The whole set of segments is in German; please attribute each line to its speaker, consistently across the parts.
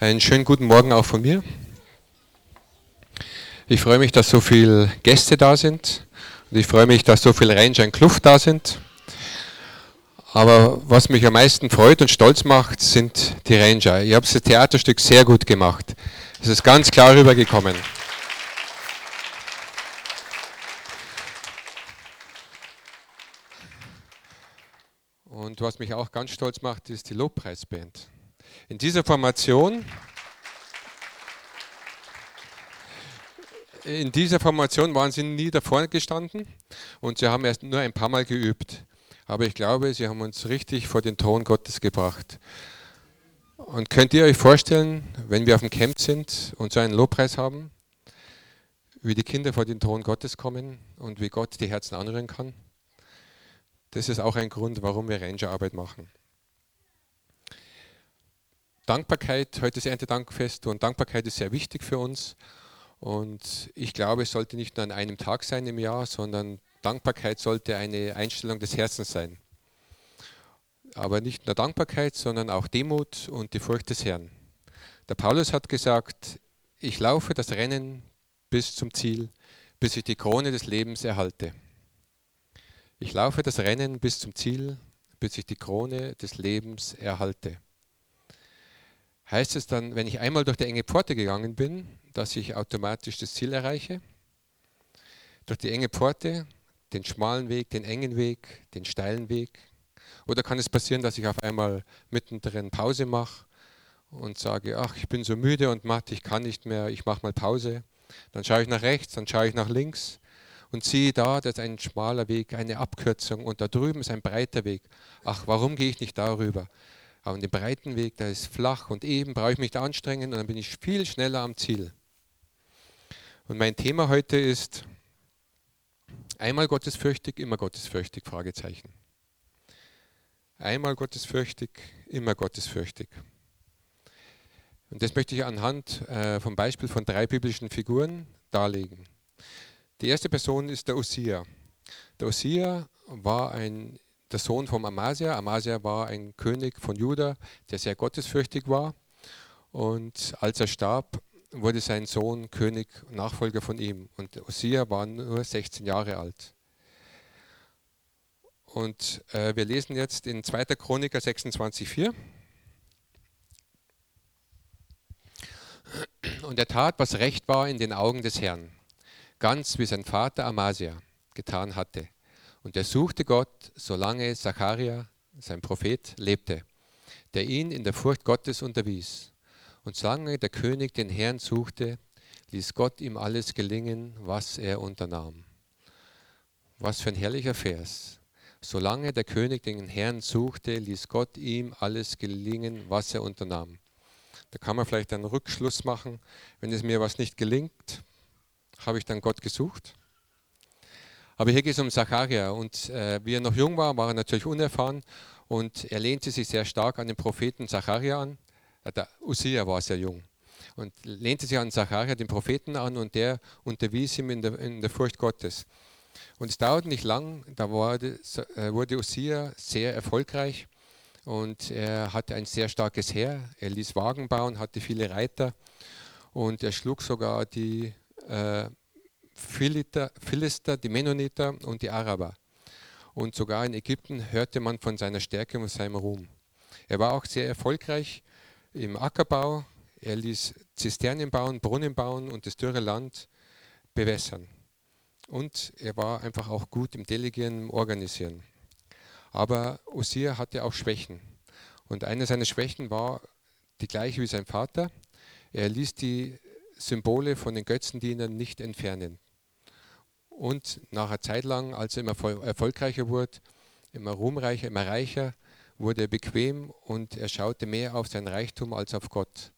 Speaker 1: Einen schönen guten Morgen auch von mir. Ich freue mich, dass so viele Gäste da sind und ich freue mich, dass so viele Ranger in Kluft da sind. Aber was mich am meisten freut und stolz macht, sind die Ranger. Ihr habt das Theaterstück sehr gut gemacht. Es ist ganz klar rübergekommen. Und was mich auch ganz stolz macht, ist die Lobpreisband. In dieser Formation, in dieser Formation waren sie nie da vorne gestanden und sie haben erst nur ein paar Mal geübt. Aber ich glaube, sie haben uns richtig vor den Thron Gottes gebracht. Und könnt ihr euch vorstellen, wenn wir auf dem Camp sind und so einen Lobpreis haben, wie die Kinder vor den Thron Gottes kommen und wie Gott die Herzen anrühren kann? Das ist auch ein Grund, warum wir Rangerarbeit machen. Dankbarkeit, heute ist Erntedankfest und Dankbarkeit ist sehr wichtig für uns. Und ich glaube, es sollte nicht nur an einem Tag sein im Jahr, sondern Dankbarkeit sollte eine Einstellung des Herzens sein. Aber nicht nur Dankbarkeit, sondern auch Demut und die Furcht des Herrn. Der Paulus hat gesagt, ich laufe das Rennen bis zum Ziel, bis ich die Krone des Lebens erhalte. Ich laufe das Rennen bis zum Ziel, bis ich die Krone des Lebens erhalte heißt es dann, wenn ich einmal durch die enge Pforte gegangen bin, dass ich automatisch das Ziel erreiche? Durch die enge Pforte, den schmalen Weg, den engen Weg, den steilen Weg? Oder kann es passieren, dass ich auf einmal mittendrin Pause mache und sage, ach, ich bin so müde und matt, ich kann nicht mehr, ich mache mal Pause. Dann schaue ich nach rechts, dann schaue ich nach links und sehe da, das ist ein schmaler Weg, eine Abkürzung und da drüben ist ein breiter Weg. Ach, warum gehe ich nicht darüber? Aber den breiten Weg, der ist flach und eben brauche ich mich da anstrengen und dann bin ich viel schneller am Ziel. Und mein Thema heute ist einmal gottesfürchtig, immer gottesfürchtig, Fragezeichen. Einmal gottesfürchtig, immer gottesfürchtig. Und das möchte ich anhand äh, vom Beispiel von drei biblischen Figuren darlegen. Die erste Person ist der Ossia. Der Ossia war ein der Sohn von Amasia. Amasia war ein König von Juda, der sehr gottesfürchtig war. Und als er starb, wurde sein Sohn König, Nachfolger von ihm. Und Ossia war nur 16 Jahre alt. Und äh, wir lesen jetzt in 2. Chroniker 26,4. Und er tat, was recht war in den Augen des Herrn, ganz wie sein Vater Amasia getan hatte. Und er suchte Gott, solange Zacharia, sein Prophet, lebte, der ihn in der Furcht Gottes unterwies. Und solange der König den Herrn suchte, ließ Gott ihm alles gelingen, was er unternahm. Was für ein herrlicher Vers. Solange der König den Herrn suchte, ließ Gott ihm alles gelingen, was er unternahm. Da kann man vielleicht einen Rückschluss machen, wenn es mir was nicht gelingt, habe ich dann Gott gesucht? Aber hier geht es um Zacharia. Und äh, wie er noch jung war, war er natürlich unerfahren. Und er lehnte sich sehr stark an den Propheten Zacharia an. Äh, der Usia war sehr jung. Und lehnte sich an Zacharia, den Propheten, an. Und der unterwies ihm in der, in der Furcht Gottes. Und es dauerte nicht lang, da wurde, äh, wurde Usia sehr erfolgreich. Und er hatte ein sehr starkes Heer. Er ließ Wagen bauen, hatte viele Reiter. Und er schlug sogar die äh, Philiter, Philister, die Mennoniter und die Araber. Und sogar in Ägypten hörte man von seiner Stärke und seinem Ruhm. Er war auch sehr erfolgreich im Ackerbau. Er ließ Zisternen bauen, Brunnen bauen und das dürre Land bewässern. Und er war einfach auch gut im Delegieren, im Organisieren. Aber Osir hatte auch Schwächen. Und eine seiner Schwächen war die gleiche wie sein Vater. Er ließ die Symbole von den Götzendienern nicht entfernen. Und nach einer Zeit lang, als er immer erfolgreicher wurde, immer ruhmreicher, immer reicher, wurde er bequem und er schaute mehr auf sein Reichtum als auf Gott.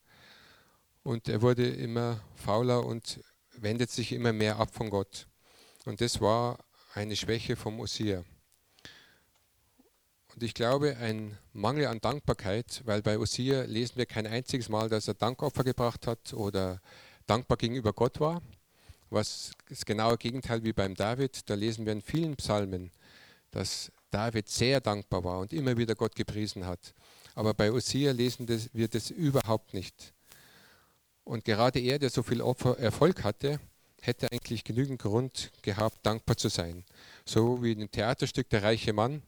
Speaker 1: Und er wurde immer fauler und wendet sich immer mehr ab von Gott. Und das war eine Schwäche vom Osir. Und ich glaube, ein Mangel an Dankbarkeit, weil bei Osir lesen wir kein einziges Mal, dass er Dankopfer gebracht hat oder dankbar gegenüber Gott war, was das genaue Gegenteil wie beim David. Da lesen wir in vielen Psalmen, dass David sehr dankbar war und immer wieder Gott gepriesen hat. Aber bei Osir lesen wir das überhaupt nicht. Und gerade er, der so viel Erfolg hatte, hätte eigentlich genügend Grund gehabt, dankbar zu sein. So wie in dem Theaterstück Der reiche Mann.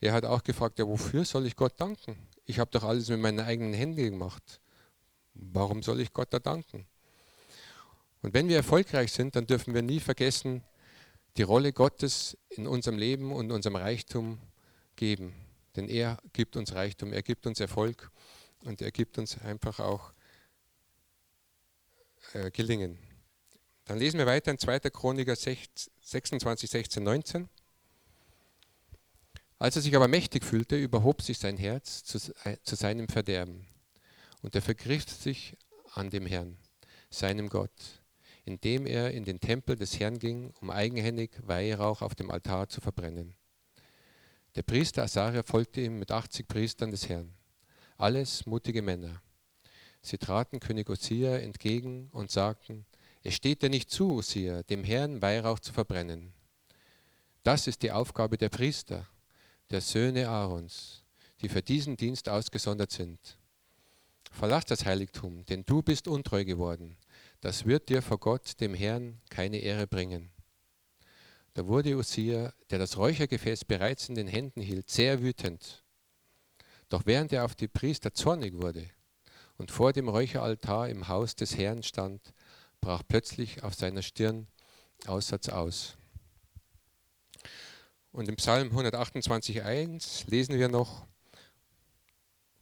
Speaker 1: Er hat auch gefragt, ja, wofür soll ich Gott danken? Ich habe doch alles mit meinen eigenen Händen gemacht. Warum soll ich Gott da danken? Und wenn wir erfolgreich sind, dann dürfen wir nie vergessen, die Rolle Gottes in unserem Leben und unserem Reichtum geben. Denn er gibt uns Reichtum, er gibt uns Erfolg und er gibt uns einfach auch äh, Gelingen. Dann lesen wir weiter in 2. Chroniker 26, 16, 19. Als er sich aber mächtig fühlte, überhob sich sein Herz zu, äh, zu seinem Verderben. Und er vergriff sich an dem Herrn, seinem Gott, indem er in den Tempel des Herrn ging, um eigenhändig Weihrauch auf dem Altar zu verbrennen. Der Priester Asaria folgte ihm mit 80 Priestern des Herrn, alles mutige Männer. Sie traten König Osia entgegen und sagten, es steht dir nicht zu, Osia, dem Herrn Weihrauch zu verbrennen. Das ist die Aufgabe der Priester, der Söhne Aarons, die für diesen Dienst ausgesondert sind. Verlass das Heiligtum, denn du bist untreu geworden. Das wird dir vor Gott, dem Herrn, keine Ehre bringen. Da wurde Usia, der das Räuchergefäß bereits in den Händen hielt, sehr wütend. Doch während er auf die Priester zornig wurde und vor dem Räucheraltar im Haus des Herrn stand, brach plötzlich auf seiner Stirn Aussatz aus. Und im Psalm 128.1 lesen wir noch,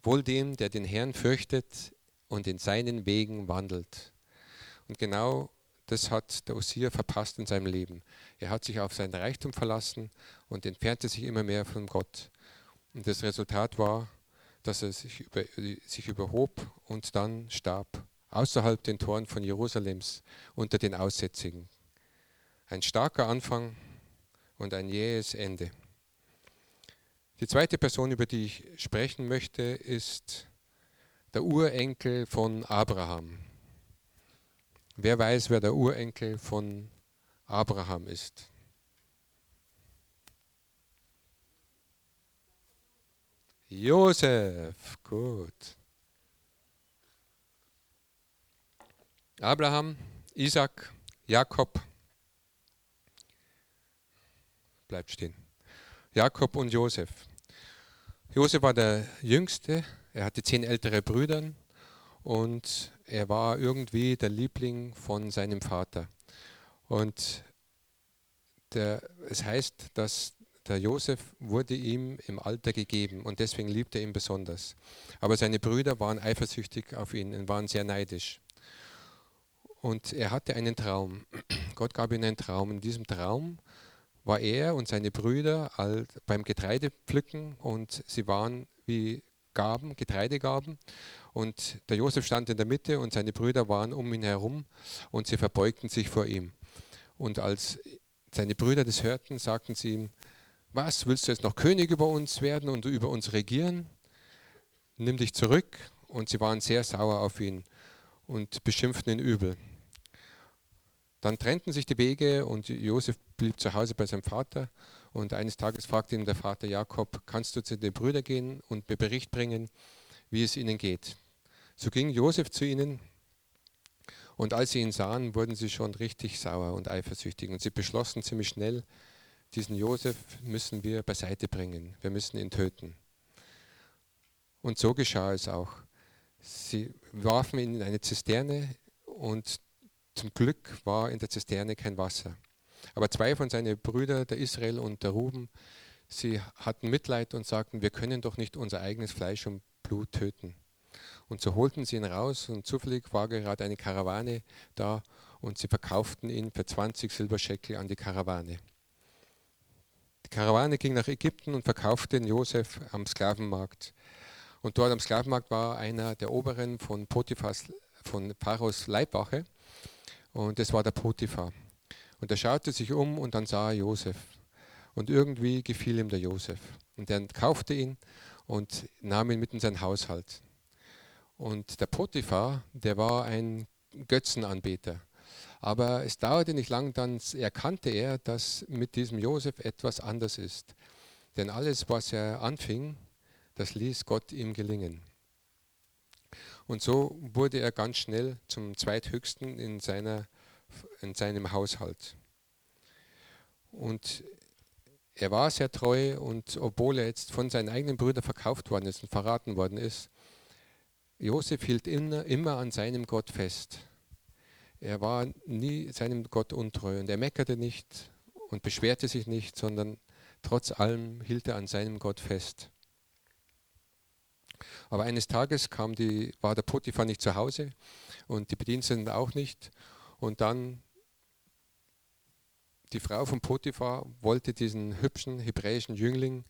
Speaker 1: Wohl dem, der den Herrn fürchtet und in seinen Wegen wandelt. Und genau das hat der Osir verpasst in seinem Leben. Er hat sich auf sein Reichtum verlassen und entfernte sich immer mehr von Gott. Und das Resultat war, dass er sich, über, sich überhob und dann starb, außerhalb den Toren von Jerusalems, unter den Aussätzigen. Ein starker Anfang und ein jähes Ende. Die zweite Person, über die ich sprechen möchte, ist der Urenkel von Abraham. Wer weiß, wer der Urenkel von Abraham ist? Josef, gut. Abraham, Isaac, Jakob, bleibt stehen. Jakob und Josef. Josef war der Jüngste, er hatte zehn ältere Brüder und er war irgendwie der Liebling von seinem Vater. Und der, es heißt, dass der Josef wurde ihm im Alter gegeben und deswegen liebte er ihn besonders. Aber seine Brüder waren eifersüchtig auf ihn und waren sehr neidisch. Und er hatte einen Traum. Gott gab ihm einen Traum. In diesem Traum war er und seine Brüder beim Getreidepflücken und sie waren wie Gaben, Getreidegaben. Und der Josef stand in der Mitte und seine Brüder waren um ihn herum und sie verbeugten sich vor ihm. Und als seine Brüder das hörten, sagten sie ihm, was, willst du jetzt noch König über uns werden und über uns regieren? Nimm dich zurück. Und sie waren sehr sauer auf ihn und beschimpften ihn übel. Dann trennten sich die Wege und Josef blieb zu Hause bei seinem Vater. Und eines Tages fragte ihn der Vater Jakob, kannst du zu den Brüdern gehen und mir Bericht bringen, wie es ihnen geht? So ging Josef zu ihnen und als sie ihn sahen, wurden sie schon richtig sauer und eifersüchtig und sie beschlossen ziemlich schnell, diesen Josef müssen wir beiseite bringen, wir müssen ihn töten. Und so geschah es auch. Sie warfen ihn in eine Zisterne und zum Glück war in der Zisterne kein Wasser. Aber zwei von seinen Brüdern, der Israel und der Ruben, sie hatten Mitleid und sagten, wir können doch nicht unser eigenes Fleisch und Blut töten. Und so holten sie ihn raus und zufällig war gerade eine Karawane da und sie verkauften ihn für 20 Silberscheckel an die Karawane. Die Karawane ging nach Ägypten und verkaufte den Josef am Sklavenmarkt. Und dort am Sklavenmarkt war einer der Oberen von Potiphas, von Pharaos Leibwache und das war der Potiphar. Und er schaute sich um und dann sah er Josef. Und irgendwie gefiel ihm der Josef. Und er kaufte ihn und nahm ihn mit in sein Haushalt. Und der Potiphar, der war ein Götzenanbeter. Aber es dauerte nicht lang, dann erkannte er, dass mit diesem Josef etwas anders ist. Denn alles, was er anfing, das ließ Gott ihm gelingen. Und so wurde er ganz schnell zum zweithöchsten in, seiner, in seinem Haushalt. Und er war sehr treu und obwohl er jetzt von seinen eigenen Brüdern verkauft worden ist und verraten worden ist, Josef hielt immer, immer an seinem Gott fest. Er war nie seinem Gott untreu und er meckerte nicht und beschwerte sich nicht, sondern trotz allem hielt er an seinem Gott fest. Aber eines Tages kam die, war der Potiphar nicht zu Hause und die Bediensteten auch nicht. Und dann die Frau von Potiphar wollte diesen hübschen hebräischen Jüngling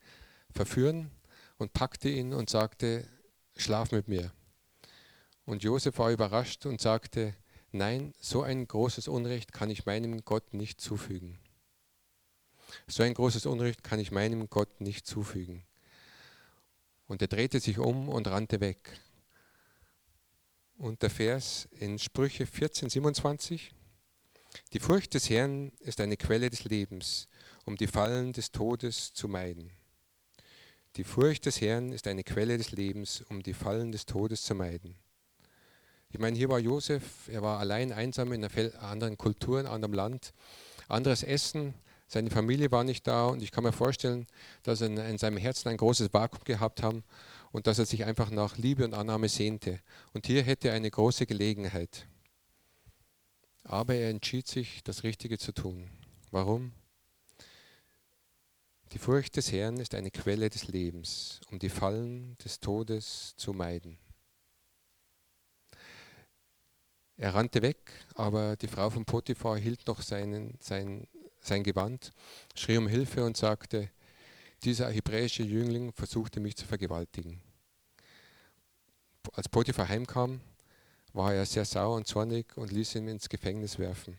Speaker 1: verführen und packte ihn und sagte, schlaf mit mir. Und Josef war überrascht und sagte, nein, so ein großes Unrecht kann ich meinem Gott nicht zufügen. So ein großes Unrecht kann ich meinem Gott nicht zufügen. Und er drehte sich um und rannte weg. Und der Vers in Sprüche 14, 27. Die Furcht des Herrn ist eine Quelle des Lebens, um die Fallen des Todes zu meiden. Die Furcht des Herrn ist eine Quelle des Lebens, um die Fallen des Todes zu meiden. Ich meine, hier war Josef, er war allein einsam in einer anderen Kultur, in einem anderen Land, anderes Essen, seine Familie war nicht da und ich kann mir vorstellen, dass er in seinem Herzen ein großes Vakuum gehabt haben und dass er sich einfach nach Liebe und Annahme sehnte. Und hier hätte er eine große Gelegenheit. Aber er entschied sich, das Richtige zu tun. Warum? Die Furcht des Herrn ist eine Quelle des Lebens, um die Fallen des Todes zu meiden. Er rannte weg, aber die Frau von Potiphar hielt noch seinen, sein, sein Gewand, schrie um Hilfe und sagte, dieser hebräische Jüngling versuchte mich zu vergewaltigen. Als Potiphar heimkam, war er sehr sauer und zornig und ließ ihn ins Gefängnis werfen.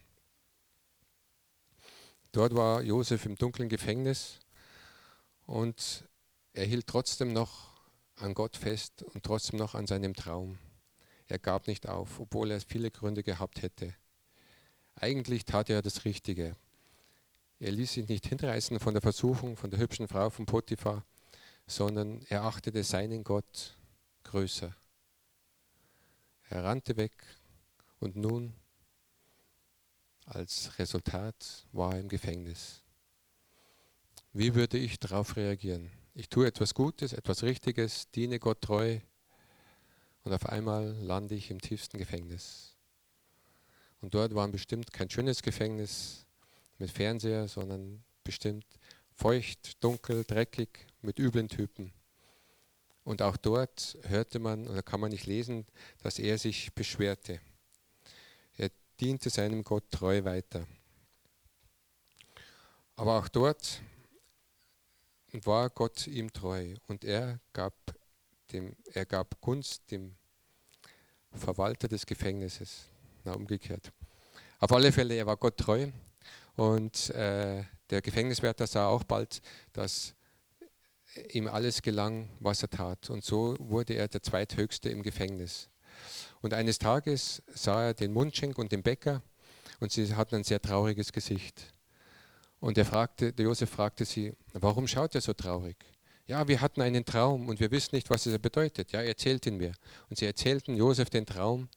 Speaker 1: Dort war Josef im dunklen Gefängnis und er hielt trotzdem noch an Gott fest und trotzdem noch an seinem Traum. Er gab nicht auf, obwohl er viele Gründe gehabt hätte. Eigentlich tat er das Richtige. Er ließ sich nicht hinreißen von der Versuchung, von der hübschen Frau von Potiphar, sondern er achtete seinen Gott größer. Er rannte weg und nun, als Resultat, war er im Gefängnis. Wie würde ich darauf reagieren? Ich tue etwas Gutes, etwas Richtiges, diene Gott treu und auf einmal lande ich im tiefsten Gefängnis. Und dort war bestimmt kein schönes Gefängnis, mit Fernseher, sondern bestimmt feucht, dunkel, dreckig, mit üblen Typen. Und auch dort hörte man oder kann man nicht lesen, dass er sich beschwerte. Er diente seinem Gott treu weiter. Aber auch dort war Gott ihm treu und er gab, dem, er gab Gunst dem Verwalter des Gefängnisses. Na, umgekehrt. Auf alle Fälle, er war Gott treu und äh, der Gefängniswärter sah auch bald, dass ihm alles gelang, was er tat. Und so wurde er der zweithöchste im Gefängnis. Und eines Tages sah er den Mundschenk und den Bäcker und sie hatten ein sehr trauriges Gesicht. Und er fragte, der Josef fragte sie, warum schaut er so traurig? Ja, wir hatten einen Traum und wir wissen nicht, was es bedeutet. Ja, erzählt ihn mir. Und sie erzählten Josef den Traum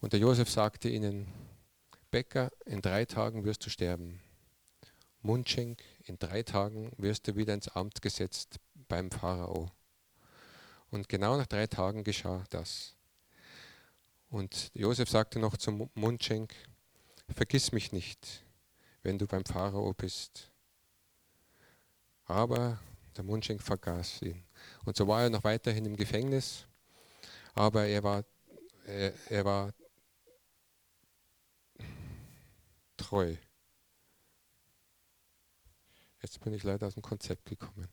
Speaker 1: und der Josef sagte ihnen, Bäcker, in drei Tagen wirst du sterben. Mundschenk, in drei Tagen wirst du wieder ins Amt gesetzt beim Pharao. Und genau nach drei Tagen geschah das. Und Josef sagte noch zum Mundschenk, vergiss mich nicht, wenn du beim Pharao bist. Aber der Mundschenk vergaß ihn. Und so war er noch weiterhin im Gefängnis, aber er war, er, er war treu. Jetzt bin ich leider aus dem Konzept gekommen.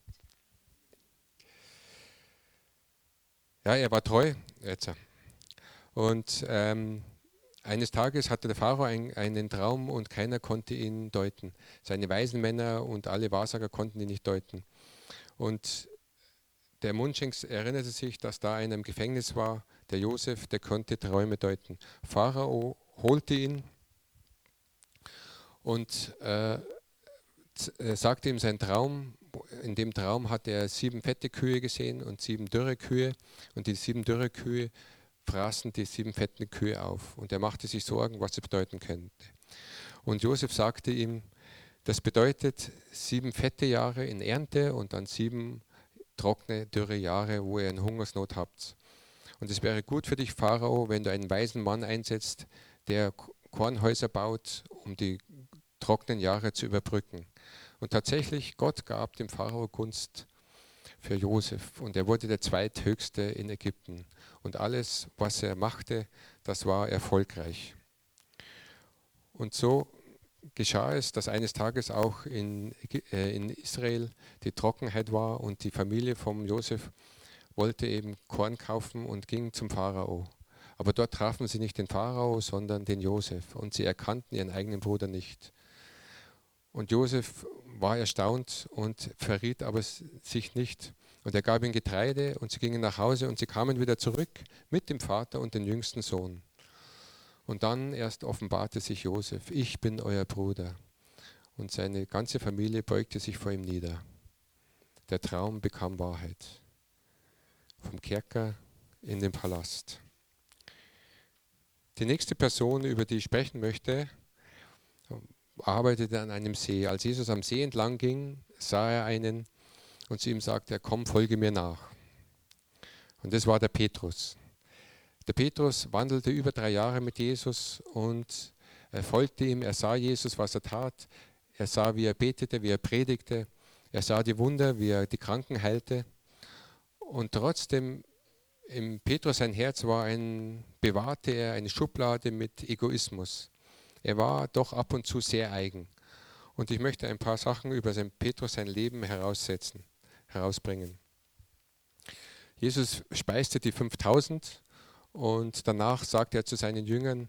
Speaker 1: Ja, er war treu. Jetzt. Und ähm, eines Tages hatte der Pharao ein, einen Traum und keiner konnte ihn deuten. Seine weisen Männer und alle Wahrsager konnten ihn nicht deuten. Und der Mundschenks erinnerte sich, dass da einer im Gefängnis war, der Josef, der konnte Träume deuten. Pharao holte ihn und äh, äh, sagte ihm seinen Traum. In dem Traum hat er sieben fette Kühe gesehen und sieben dürre Kühe. Und die sieben dürre Kühe fraßen die sieben fetten Kühe auf. Und er machte sich Sorgen, was das bedeuten könnte. Und Josef sagte ihm, das bedeutet sieben fette Jahre in Ernte und dann sieben trockene, dürre Jahre, wo ihr eine Hungersnot habt. Und es wäre gut für dich, Pharao, wenn du einen weisen Mann einsetzt, der Kornhäuser baut, um die trockenen Jahre zu überbrücken. Und tatsächlich, Gott gab dem Pharao Gunst für Josef und er wurde der zweithöchste in Ägypten. Und alles, was er machte, das war erfolgreich. Und so geschah es, dass eines Tages auch in, äh, in Israel die Trockenheit war und die Familie von Josef wollte eben Korn kaufen und ging zum Pharao. Aber dort trafen sie nicht den Pharao, sondern den Josef und sie erkannten ihren eigenen Bruder nicht. Und Josef war erstaunt und verriet aber sich nicht. Und er gab ihnen Getreide und sie gingen nach Hause und sie kamen wieder zurück mit dem Vater und dem jüngsten Sohn. Und dann erst offenbarte sich Josef, ich bin euer Bruder. Und seine ganze Familie beugte sich vor ihm nieder. Der Traum bekam Wahrheit. Vom Kerker in den Palast. Die nächste Person, über die ich sprechen möchte, arbeitete an einem See. Als Jesus am See entlang ging, sah er einen und zu ihm sagte er, komm, folge mir nach. Und das war der Petrus. Der Petrus wandelte über drei Jahre mit Jesus und er folgte ihm, er sah Jesus, was er tat, er sah, wie er betete, wie er predigte, er sah die Wunder, wie er die Kranken heilte. Und trotzdem, im Petrus sein Herz war ein, bewahrte er eine Schublade mit Egoismus. Er war doch ab und zu sehr eigen. Und ich möchte ein paar Sachen über sein Petrus, sein Leben heraussetzen, herausbringen. Jesus speiste die 5000 und danach sagte er zu seinen Jüngern,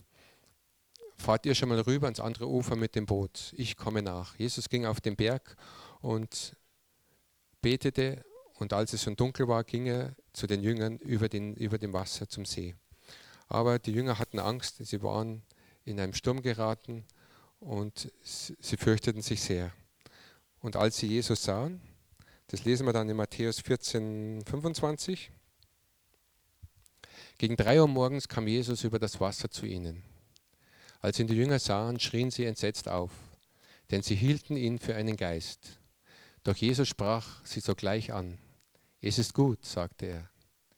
Speaker 1: fahrt ihr schon mal rüber ans andere Ufer mit dem Boot, ich komme nach. Jesus ging auf den Berg und betete und als es schon dunkel war, ging er zu den Jüngern über, den, über dem Wasser zum See. Aber die Jünger hatten Angst, sie waren in einem Sturm geraten und sie fürchteten sich sehr. Und als sie Jesus sahen, das lesen wir dann in Matthäus 14, 25, gegen drei Uhr morgens kam Jesus über das Wasser zu ihnen. Als ihn die Jünger sahen, schrien sie entsetzt auf, denn sie hielten ihn für einen Geist. Doch Jesus sprach sie sogleich an. Es ist gut, sagte er.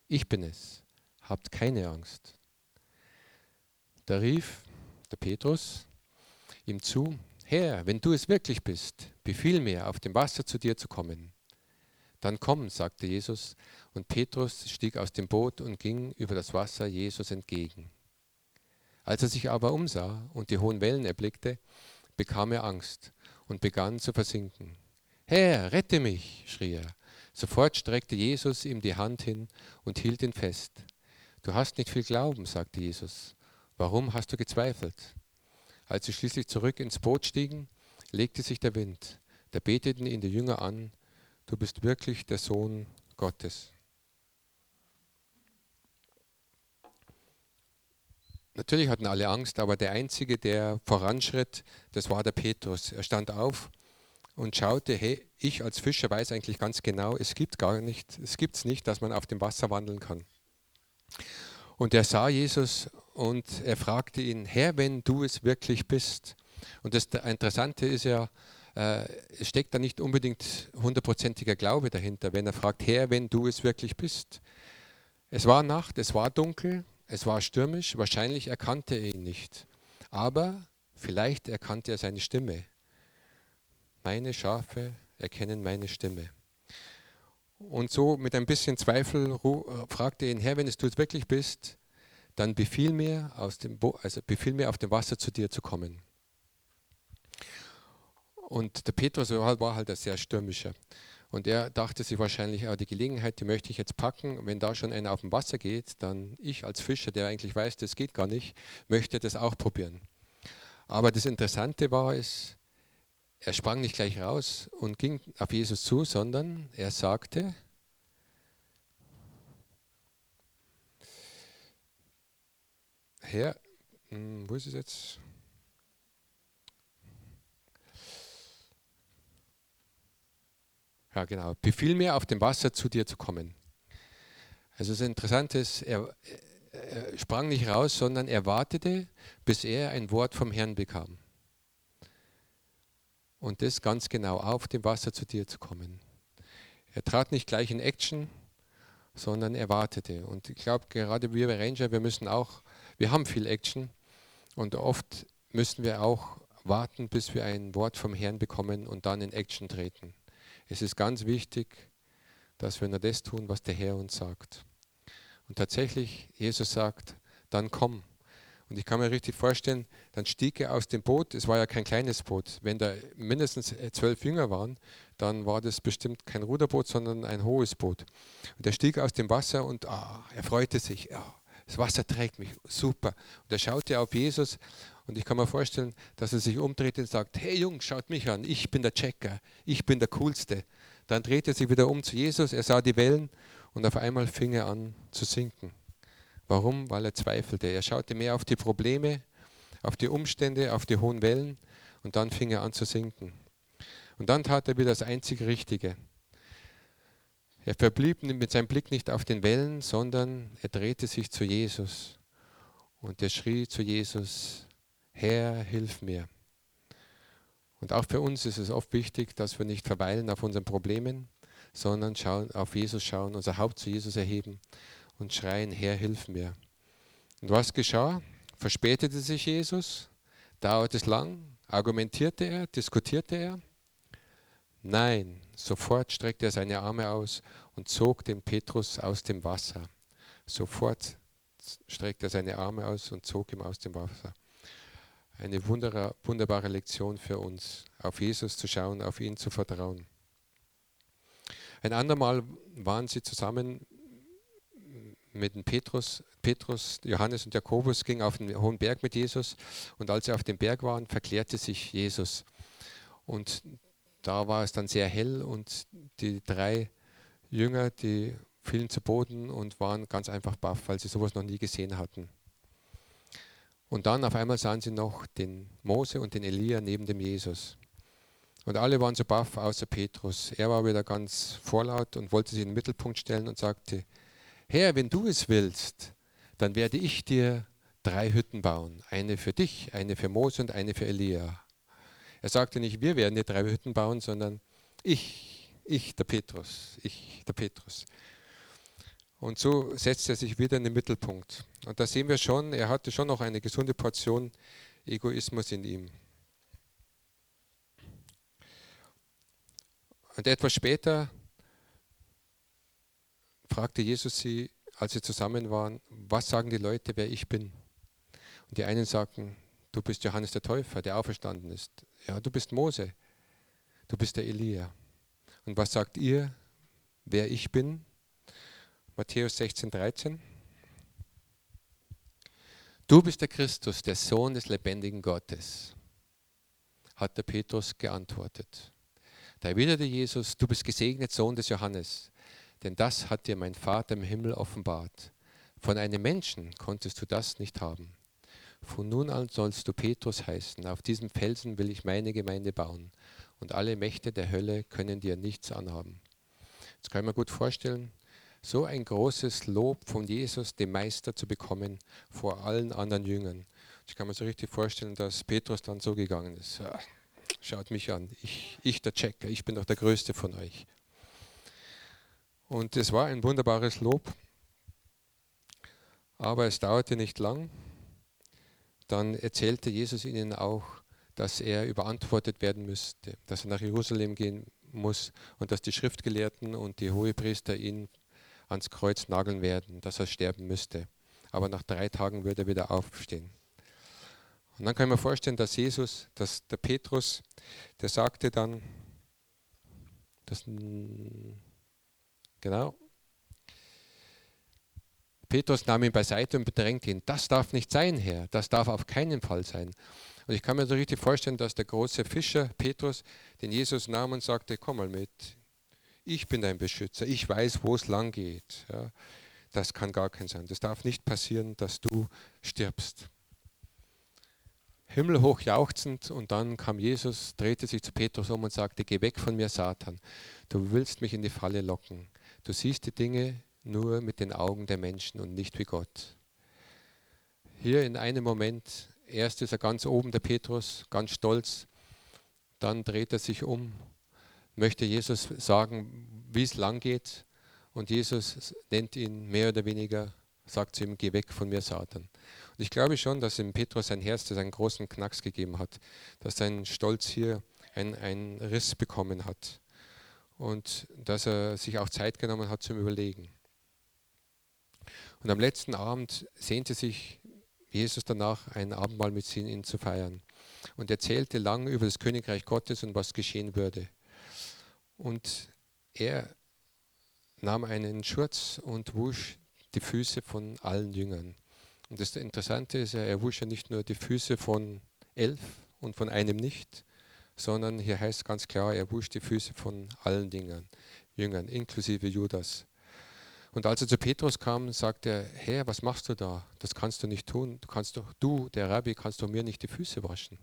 Speaker 1: Ich bin es. Habt keine Angst. Da rief der Petrus ihm zu, Herr, wenn du es wirklich bist, befiehl mir, auf dem Wasser zu dir zu kommen. Dann komm, sagte Jesus, und Petrus stieg aus dem Boot und ging über das Wasser Jesus entgegen. Als er sich aber umsah und die hohen Wellen erblickte, bekam er Angst und begann zu versinken. Herr, rette mich, schrie er. Sofort streckte Jesus ihm die Hand hin und hielt ihn fest. Du hast nicht viel Glauben, sagte Jesus. Warum hast du gezweifelt? Als sie schließlich zurück ins Boot stiegen, legte sich der Wind. Da beteten ihn die Jünger an, du bist wirklich der Sohn Gottes. Natürlich hatten alle Angst, aber der Einzige, der voranschritt, das war der Petrus. Er stand auf und schaute, hey, ich als Fischer weiß eigentlich ganz genau, es gibt gar nicht, es gibt es nicht, dass man auf dem Wasser wandeln kann. Und er sah Jesus und er fragte ihn, Herr, wenn du es wirklich bist. Und das Interessante ist ja, äh, es steckt da nicht unbedingt hundertprozentiger Glaube dahinter, wenn er fragt, Herr, wenn du es wirklich bist. Es war Nacht, es war dunkel, es war stürmisch, wahrscheinlich erkannte er ihn nicht. Aber vielleicht erkannte er seine Stimme. Meine Schafe erkennen meine Stimme. Und so mit ein bisschen Zweifel äh, fragte er ihn, Herr, wenn es du es wirklich bist, dann befiehl mir, aus dem Bo also befiehl mir, auf dem Wasser zu dir zu kommen. Und der Petrus war halt ein sehr stürmischer. Und er dachte sich wahrscheinlich, ah, die Gelegenheit, die möchte ich jetzt packen. Wenn da schon einer auf dem Wasser geht, dann ich als Fischer, der eigentlich weiß, das geht gar nicht, möchte das auch probieren. Aber das Interessante war es, er sprang nicht gleich raus und ging auf Jesus zu, sondern er sagte, Herr, hm, wo ist es jetzt? Ja, genau. Befiehl mir, auf dem Wasser zu dir zu kommen. Also das Interessante ist, er, äh, sprang nicht raus, sondern er wartete, bis er ein Wort vom Herrn bekam. Und das ganz genau auf dem Wasser zu dir zu kommen. Er trat nicht gleich in Action, sondern er wartete. Und ich glaube, gerade wir Ranger, wir müssen auch, wir haben viel Action und oft müssen wir auch warten, bis wir ein Wort vom Herrn bekommen und dann in Action treten. Es ist ganz wichtig, dass wir nur das tun, was der Herr uns sagt. Und tatsächlich, Jesus sagt, dann komm. Und ich kann mir richtig vorstellen, dann stieg er aus dem Boot, es war ja kein kleines Boot, wenn da mindestens zwölf Jünger waren, dann war das bestimmt kein Ruderboot, sondern ein hohes Boot. Und er stieg aus dem Wasser und ah, er freute sich, ja, das Wasser trägt mich, super. Und er schaute auf Jesus und ich kann mir vorstellen, dass er sich umdreht und sagt, hey Jungs, schaut mich an, ich bin der Checker, ich bin der Coolste. Dann drehte er sich wieder um zu Jesus, er sah die Wellen und auf einmal fing er an zu sinken. Warum? Weil er zweifelte. Er schaute mehr auf die Probleme, auf die Umstände, auf die hohen Wellen und dann fing er an zu sinken. Und dann tat er wieder das einzig Richtige. Er verblieb mit seinem Blick nicht auf den Wellen, sondern er drehte sich zu Jesus und er schrie zu Jesus, Herr, hilf mir. Und auch für uns ist es oft wichtig, dass wir nicht verweilen auf unseren Problemen, sondern schauen, auf Jesus schauen, unser Haupt zu Jesus erheben und schreien, Herr, hilf mir. Und was geschah? Verspätete sich Jesus? Dauerte es lang? Argumentierte er? Diskutierte er? Nein, sofort streckte er seine Arme aus und zog den Petrus aus dem Wasser. Sofort streckte er seine Arme aus und zog ihn aus dem Wasser. Eine wunderbare Lektion für uns, auf Jesus zu schauen, auf ihn zu vertrauen. Ein andermal waren sie zusammen mit dem Petrus, Petrus, Johannes und Jakobus gingen auf den hohen Berg mit Jesus und als sie auf dem Berg waren, verklärte sich Jesus. Und da war es dann sehr hell und die drei Jünger, die fielen zu Boden und waren ganz einfach baff, weil sie sowas noch nie gesehen hatten. Und dann auf einmal sahen sie noch den Mose und den Elia neben dem Jesus. Und alle waren so baff, außer Petrus. Er war wieder ganz vorlaut und wollte sich in den Mittelpunkt stellen und sagte, Herr, wenn du es willst, dann werde ich dir drei Hütten bauen. Eine für dich, eine für Mose und eine für Elia. Er sagte nicht, wir werden dir drei Hütten bauen, sondern ich, ich, der Petrus, ich, der Petrus. Und so setzt er sich wieder in den Mittelpunkt. Und da sehen wir schon, er hatte schon noch eine gesunde Portion Egoismus in ihm. Und etwas später fragte Jesus sie, als sie zusammen waren, was sagen die Leute, wer ich bin? Und die einen sagten, du bist Johannes der Täufer, der auferstanden ist. Ja, du bist Mose, du bist der Elia. Und was sagt ihr, wer ich bin? Matthäus 16, 13. Du bist der Christus, der Sohn des lebendigen Gottes, hat der Petrus geantwortet. Da erwiderte Jesus, du bist gesegnet Sohn des Johannes denn das hat dir mein Vater im Himmel offenbart. Von einem Menschen konntest du das nicht haben. Von nun an sollst du Petrus heißen. Auf diesem Felsen will ich meine Gemeinde bauen. Und alle Mächte der Hölle können dir nichts anhaben. Jetzt kann ich mir gut vorstellen, so ein großes Lob von Jesus, dem Meister, zu bekommen vor allen anderen Jüngern. Ich kann mir so richtig vorstellen, dass Petrus dann so gegangen ist. Schaut mich an, ich, ich der Checker, ich bin doch der Größte von euch. Und es war ein wunderbares Lob. Aber es dauerte nicht lang. Dann erzählte Jesus ihnen auch, dass er überantwortet werden müsste, dass er nach Jerusalem gehen muss und dass die Schriftgelehrten und die Hohepriester ihn ans Kreuz nageln werden, dass er sterben müsste. Aber nach drei Tagen würde er wieder aufstehen. Und dann kann man vorstellen, dass Jesus, dass der Petrus, der sagte dann, dass Genau. Petrus nahm ihn beiseite und bedrängte ihn. Das darf nicht sein, Herr. Das darf auf keinen Fall sein. Und ich kann mir so richtig vorstellen, dass der große Fischer Petrus den Jesus nahm und sagte: Komm mal mit. Ich bin dein Beschützer. Ich weiß, wo es lang geht. Ja, das kann gar kein sein. Das darf nicht passieren, dass du stirbst. Himmelhoch jauchzend und dann kam Jesus, drehte sich zu Petrus um und sagte: Geh weg von mir, Satan. Du willst mich in die Falle locken. Du siehst die Dinge nur mit den Augen der Menschen und nicht wie Gott. hier in einem Moment, erst ist er ganz oben, der Petrus, ganz stolz, dann dreht er sich um, möchte Jesus sagen, wie es lang geht und Jesus nennt ihn mehr oder weniger, sagt zu ihm, geh weg von mir, Satan. Und ich glaube schon, dass im Petrus sein Herz das einen großen Knacks gegeben hat, dass sein Stolz hier einen Riss bekommen hat und dass er sich auch Zeit genommen hat zum Überlegen. Und am letzten Abend sehnte sich Jesus danach, ein Abendmahl mit ihnen zu feiern. Und erzählte lang über das Königreich Gottes und was geschehen würde. Und er nahm einen Schurz und wusch die Füße von allen Jüngern. Und das Interessante ist, er wusch ja nicht nur die Füße von elf und von einem nicht, sondern hier heißt ganz klar, er wusch die Füße von allen Dingern, Jüngern, inklusive Judas. Und als er zu Petrus kam, sagte er, Herr, was machst du da? Das kannst du nicht tun. Du kannst doch, du, der Rabbi, kannst doch mir nicht die Füße waschen.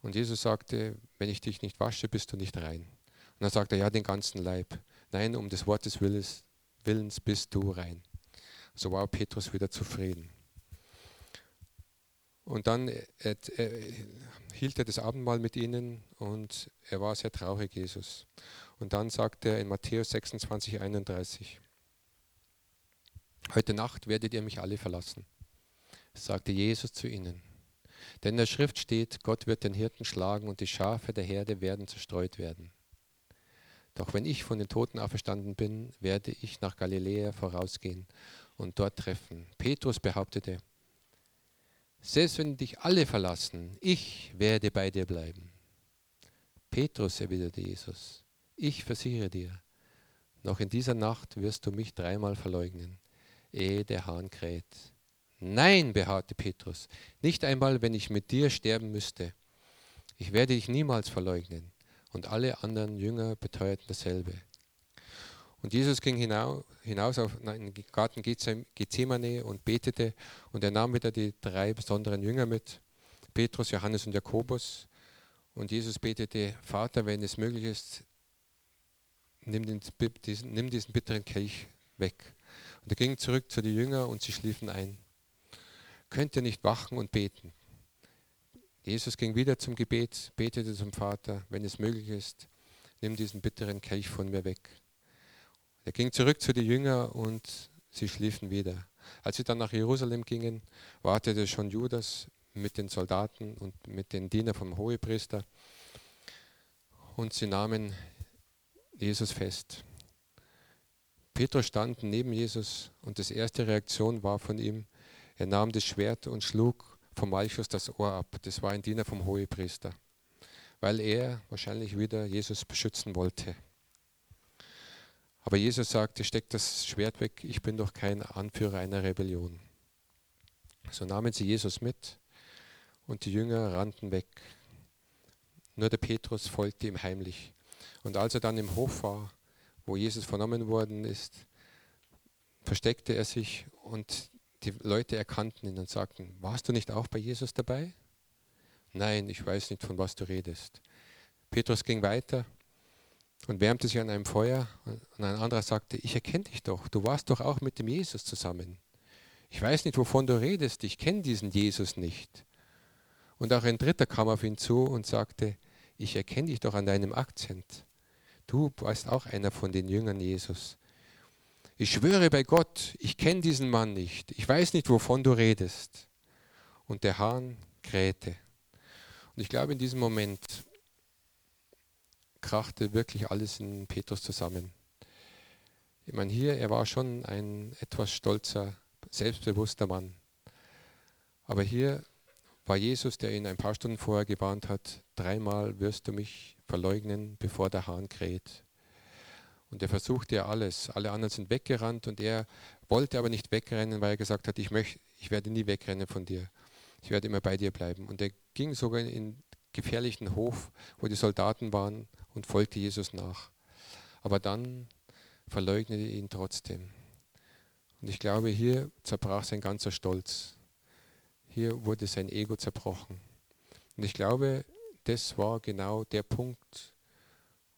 Speaker 1: Und Jesus sagte, wenn ich dich nicht wasche, bist du nicht rein. Und dann sagte er, ja, den ganzen Leib. Nein, um des Wortes Willens, Willens bist du rein. So war Petrus wieder zufrieden. Und dann äh, äh, hielt er das Abendmahl mit ihnen und er war sehr traurig, Jesus. Und dann sagte er in Matthäus 26, 31, Heute Nacht werdet ihr mich alle verlassen, sagte Jesus zu ihnen. Denn in der Schrift steht, Gott wird den Hirten schlagen und die Schafe der Herde werden zerstreut werden. Doch wenn ich von den Toten auferstanden bin, werde ich nach Galiläa vorausgehen und dort treffen. Petrus behauptete, selbst wenn dich alle verlassen, ich werde bei dir bleiben. Petrus, erwiderte Jesus, ich versichere dir, noch in dieser Nacht wirst du mich dreimal verleugnen, ehe der Hahn kräht. Nein, beharrte Petrus, nicht einmal, wenn ich mit dir sterben müsste. Ich werde dich niemals verleugnen. Und alle anderen Jünger beteuerten dasselbe. Und Jesus ging hinaus auf den Garten Gethsemane und betete und er nahm wieder die drei besonderen Jünger mit, Petrus, Johannes und Jakobus. Und Jesus betete, Vater, wenn es möglich ist, nimm, diesen bitteren Kelch weg. Und er ging zurück zu den Jüngern und sie schliefen ein. Könnt ihr nicht wachen und beten? Jesus ging wieder zum Gebet, betete zum Vater, wenn es möglich ist, nimm diesen bitteren Kelch von mir weg. Er ging zurück zu den Jüngern und sie schliefen wieder. Als sie dann nach Jerusalem gingen, wartete schon Judas mit den Soldaten und mit den Dienern vom Hohepriester und sie nahmen Jesus fest. Petrus stand neben Jesus und das erste Reaktion war von ihm, er nahm das Schwert und schlug vom Malchus das Ohr ab. Das war ein Diener vom Hohepriester, weil er wahrscheinlich wieder Jesus beschützen wollte. Aber Jesus sagte, steck das Schwert weg, ich bin doch kein Anführer einer Rebellion. So nahmen sie Jesus mit und die Jünger rannten weg. Nur der Petrus folgte ihm heimlich. Und als er dann im Hof war, wo Jesus vernommen worden ist, versteckte er sich und die Leute erkannten ihn und sagten, warst du nicht auch bei Jesus dabei? Nein, ich weiß nicht, von was du redest. Petrus ging weiter und wärmte sich an einem Feuer und ein anderer sagte, ich erkenne dich doch, du warst doch auch mit dem Jesus zusammen. Ich weiß nicht, wovon du redest, ich kenne diesen Jesus nicht. Und auch ein dritter kam auf ihn zu und sagte, ich erkenne dich doch an deinem Akzent. Du warst auch einer von den Jüngern Jesus. Ich schwöre bei Gott, ich kenne diesen Mann nicht. Ich weiß nicht, wovon du redest. Und der Hahn krähte. Und ich glaube, in diesem Moment krachte wirklich alles in Petrus zusammen. Ich meine, hier, er war schon ein etwas stolzer, selbstbewusster Mann. Aber hier war Jesus, der ihn ein paar Stunden vorher gewarnt hat, dreimal wirst du mich verleugnen, bevor der Hahn kräht. Und er versuchte ja alles. Alle anderen sind weggerannt und er wollte aber nicht wegrennen, weil er gesagt hat, ich, möchte, ich werde nie wegrennen von dir. Ich werde immer bei dir bleiben. Und er ging sogar in den gefährlichen Hof, wo die Soldaten waren und folgte Jesus nach. Aber dann verleugnete ihn trotzdem. Und ich glaube, hier zerbrach sein ganzer Stolz. Hier wurde sein Ego zerbrochen. Und ich glaube, das war genau der Punkt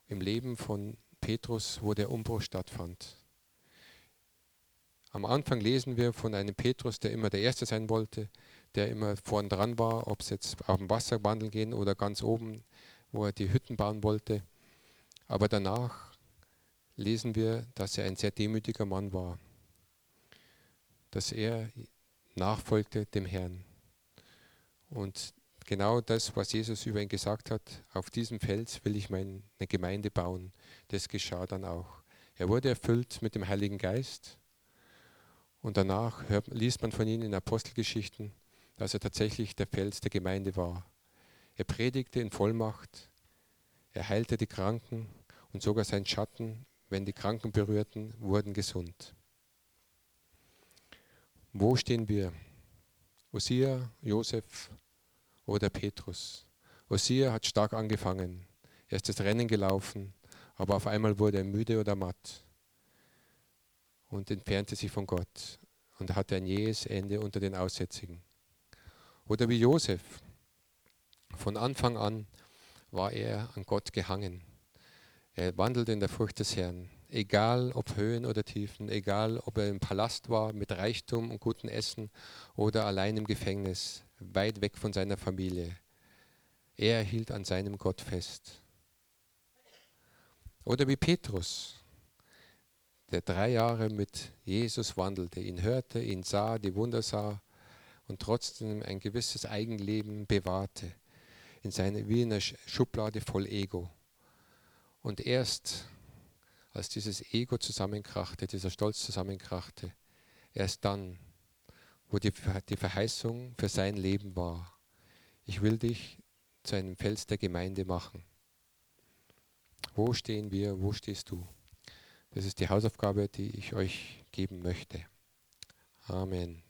Speaker 1: im Leben von Petrus, wo der Umbruch stattfand. Am Anfang lesen wir von einem Petrus, der immer der Erste sein wollte, der immer vorn dran war, ob es jetzt auf dem Wasser wandeln gehen oder ganz oben, wo er die Hütten bauen wollte. Aber danach lesen wir, dass er ein sehr demütiger Mann war, dass er nachfolgte dem Herrn. Und genau das, was Jesus über ihn gesagt hat, auf diesem Fels will ich meine Gemeinde bauen, das geschah dann auch. Er wurde erfüllt mit dem Heiligen Geist und danach hört, liest man von ihm in Apostelgeschichten, dass er tatsächlich der Fels der Gemeinde war. Er predigte in Vollmacht, er heilte die Kranken und sogar sein Schatten, wenn die Kranken berührten, wurden gesund. Wo stehen wir? Osia, Josef oder Petrus? Osia hat stark angefangen. Er ist das Rennen gelaufen, aber auf einmal wurde er müde oder matt und entfernte sich von Gott und hatte ein jähes Ende unter den Aussätzigen. Oder wie Josef. Von Anfang an war er an Gott gehangen. Er wandelte in der Furcht des Herrn, egal ob Höhen oder Tiefen, egal ob er im Palast war mit Reichtum und gutem Essen oder allein im Gefängnis, weit weg von seiner Familie. Er hielt an seinem Gott fest. Oder wie Petrus, der drei Jahre mit Jesus wandelte, ihn hörte, ihn sah, die Wunder sah und trotzdem ein gewisses Eigenleben bewahrte, in seine, wie in einer Schublade voll Ego. Und erst als dieses Ego zusammenkrachte, dieser Stolz zusammenkrachte, erst dann, wo die, die Verheißung für sein Leben war, ich will dich zu einem Fels der Gemeinde machen. Wo stehen wir? Wo stehst du? Das ist die Hausaufgabe, die ich euch geben möchte. Amen.